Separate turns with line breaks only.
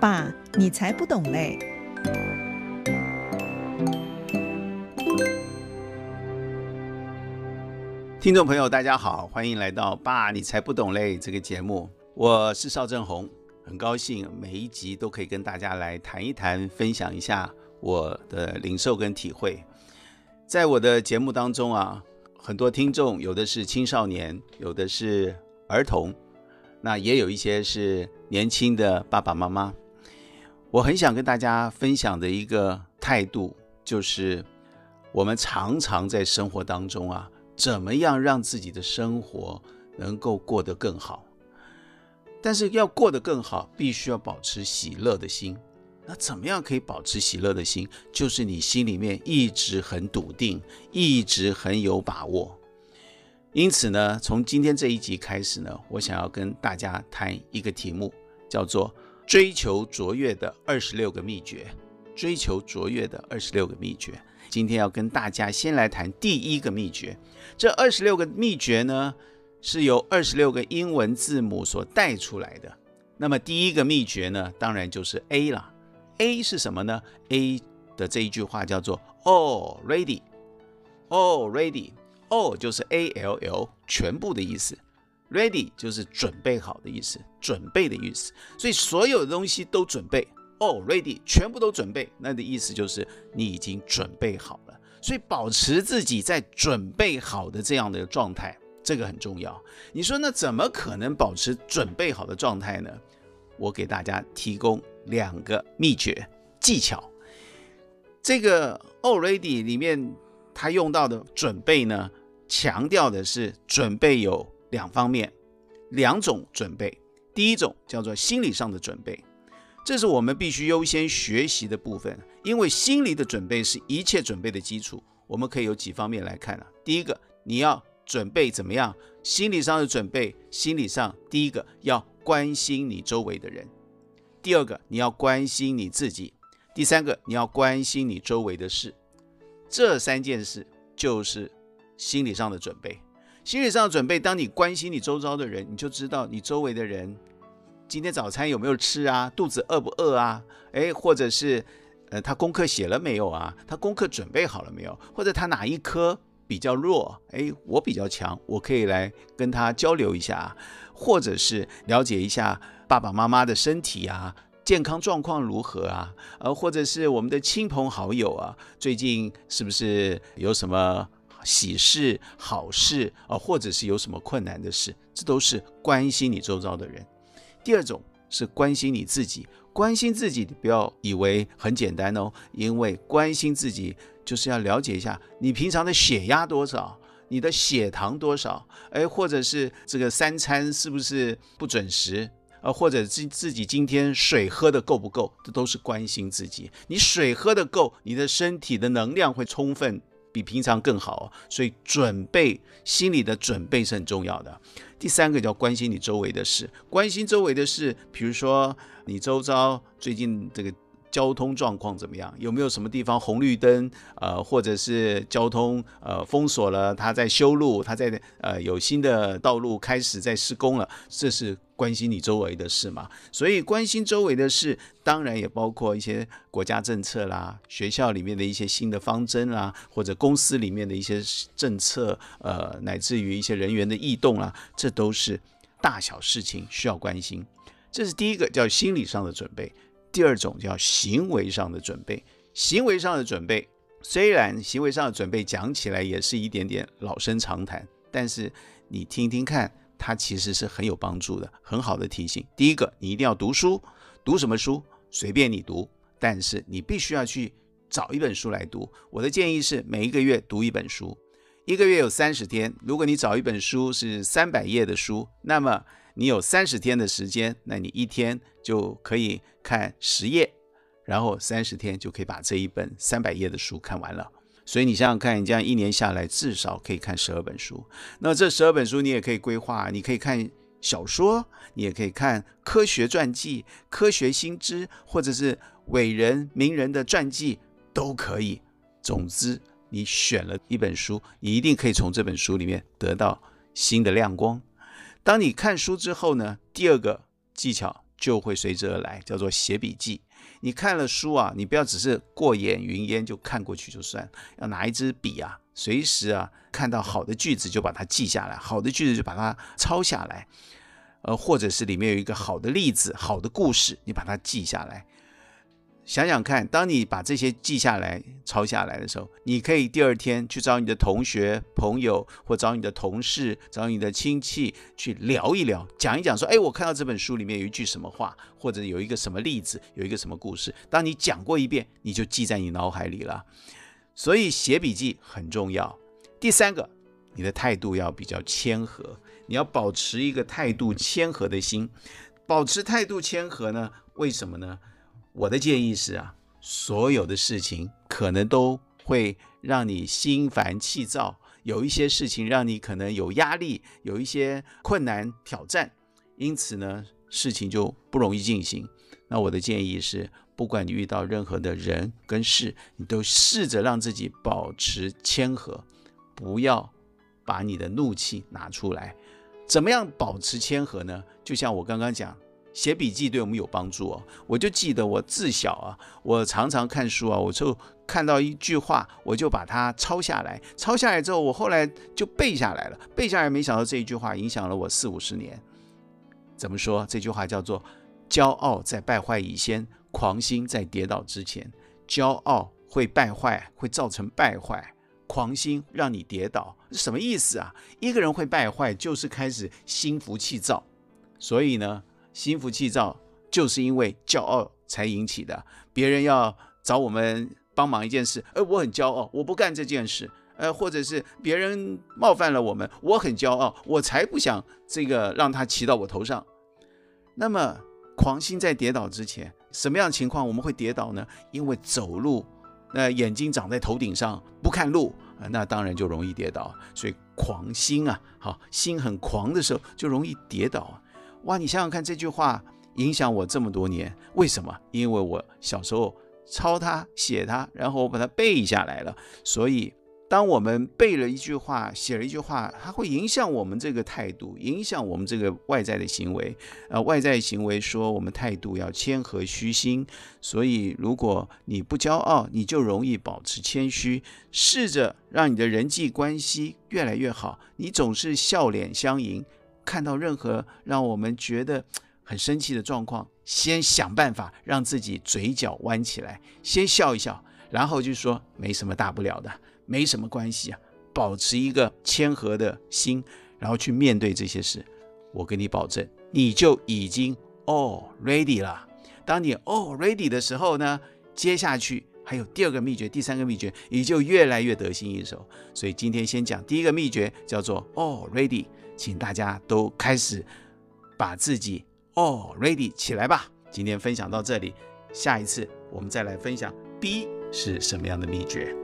爸，你才不懂嘞！
听众朋友，大家好，欢迎来到《爸，你才不懂嘞》这个节目。我是邵正红，很高兴每一集都可以跟大家来谈一谈，分享一下我的领受跟体会。在我的节目当中啊，很多听众有的是青少年，有的是儿童，那也有一些是年轻的爸爸妈妈。我很想跟大家分享的一个态度，就是我们常常在生活当中啊，怎么样让自己的生活能够过得更好？但是要过得更好，必须要保持喜乐的心。那怎么样可以保持喜乐的心？就是你心里面一直很笃定，一直很有把握。因此呢，从今天这一集开始呢，我想要跟大家谈一个题目，叫做。追求卓越的二十六个秘诀，追求卓越的二十六个秘诀。今天要跟大家先来谈第一个秘诀。这二十六个秘诀呢，是由二十六个英文字母所带出来的。那么第一个秘诀呢，当然就是 A 了。A 是什么呢？A 的这一句话叫做 All ready，All ready，All 就是 A L L 全部的意思。Ready 就是准备好的意思，准备的意思。所以所有的东西都准备哦，Ready 全部都准备，那的意思就是你已经准备好了。所以保持自己在准备好的这样的状态，这个很重要。你说那怎么可能保持准备好的状态呢？我给大家提供两个秘诀技巧。这个 Already 里面他用到的准备呢，强调的是准备有。两方面，两种准备。第一种叫做心理上的准备，这是我们必须优先学习的部分，因为心理的准备是一切准备的基础。我们可以有几方面来看啊。第一个，你要准备怎么样？心理上的准备，心理上第一个要关心你周围的人，第二个你要关心你自己，第三个你要关心你周围的事。这三件事就是心理上的准备。心理上的准备，当你关心你周遭的人，你就知道你周围的人今天早餐有没有吃啊，肚子饿不饿啊？诶，或者是呃，他功课写了没有啊？他功课准备好了没有？或者他哪一科比较弱？诶，我比较强，我可以来跟他交流一下，或者是了解一下爸爸妈妈的身体啊，健康状况如何啊？呃，或者是我们的亲朋好友啊，最近是不是有什么？喜事、好事啊，或者是有什么困难的事，这都是关心你周遭的人。第二种是关心你自己，关心自己，你不要以为很简单哦，因为关心自己就是要了解一下你平常的血压多少，你的血糖多少，哎，或者是这个三餐是不是不准时啊，或者自自己今天水喝得够不够，这都是关心自己。你水喝得够，你的身体的能量会充分。比平常更好，所以准备心理的准备是很重要的。第三个叫关心你周围的事，关心周围的事，比如说你周遭最近这个交通状况怎么样？有没有什么地方红绿灯？呃，或者是交通呃封锁了，他在修路，他在呃有新的道路开始在施工了，这是。关心你周围的事嘛，所以关心周围的事，当然也包括一些国家政策啦，学校里面的一些新的方针啦，或者公司里面的一些政策，呃，乃至于一些人员的异动啦，这都是大小事情需要关心。这是第一个叫心理上的准备，第二种叫行为上的准备。行为上的准备，虽然行为上的准备讲起来也是一点点老生常谈，但是你听听看。它其实是很有帮助的，很好的提醒。第一个，你一定要读书，读什么书？随便你读，但是你必须要去找一本书来读。我的建议是每一个月读一本书，一个月有三十天。如果你找一本书是三百页的书，那么你有三十天的时间，那你一天就可以看十页，然后三十天就可以把这一本三百页的书看完了。所以你想想看，你这样一年下来至少可以看十二本书。那这十二本书你也可以规划，你可以看小说，你也可以看科学传记、科学新知，或者是伟人名人的传记都可以。总之，你选了一本书，你一定可以从这本书里面得到新的亮光。当你看书之后呢，第二个技巧就会随之而来，叫做写笔记。你看了书啊，你不要只是过眼云烟就看过去就算，要拿一支笔啊，随时啊看到好的句子就把它记下来，好的句子就把它抄下来，呃，或者是里面有一个好的例子、好的故事，你把它记下来。想想看，当你把这些记下来、抄下来的时候，你可以第二天去找你的同学、朋友，或找你的同事、找你的亲戚去聊一聊，讲一讲，说：“哎，我看到这本书里面有一句什么话，或者有一个什么例子，有一个什么故事。”当你讲过一遍，你就记在你脑海里了。所以写笔记很重要。第三个，你的态度要比较谦和，你要保持一个态度谦和的心。保持态度谦和呢？为什么呢？我的建议是啊，所有的事情可能都会让你心烦气躁，有一些事情让你可能有压力，有一些困难挑战，因此呢，事情就不容易进行。那我的建议是，不管你遇到任何的人跟事，你都试着让自己保持谦和，不要把你的怒气拿出来。怎么样保持谦和呢？就像我刚刚讲。写笔记对我们有帮助哦。我就记得我自小啊，我常常看书啊，我就看到一句话，我就把它抄下来。抄下来之后，我后来就背下来了。背下来，没想到这一句话影响了我四五十年。怎么说？这句话叫做“骄傲在败坏以先，狂心在跌倒之前”。骄傲会败坏，会造成败坏；狂心让你跌倒，什么意思啊？一个人会败坏，就是开始心浮气躁。所以呢，心浮气躁，就是因为骄傲才引起的。别人要找我们帮忙一件事，而我很骄傲，我不干这件事。呃，或者是别人冒犯了我们，我很骄傲，我才不想这个让他骑到我头上。那么，狂心在跌倒之前，什么样的情况我们会跌倒呢？因为走路，那、呃、眼睛长在头顶上，不看路，呃，那当然就容易跌倒。所以狂心啊，好，心很狂的时候就容易跌倒啊。哇，你想想看，这句话影响我这么多年，为什么？因为我小时候抄它、写它，然后我把它背下来了。所以，当我们背了一句话、写了一句话，它会影响我们这个态度，影响我们这个外在的行为。呃，外在行为说我们态度要谦和虚心。所以，如果你不骄傲，你就容易保持谦虚。试着让你的人际关系越来越好，你总是笑脸相迎。看到任何让我们觉得很生气的状况，先想办法让自己嘴角弯起来，先笑一笑，然后就说没什么大不了的，没什么关系啊，保持一个谦和的心，然后去面对这些事。我跟你保证，你就已经 all ready 了。当你 all ready 的时候呢，接下去还有第二个秘诀、第三个秘诀，你就越来越得心应手。所以今天先讲第一个秘诀，叫做 all ready。请大家都开始把自己 all ready 起来吧。今天分享到这里，下一次我们再来分享 B 是什么样的秘诀。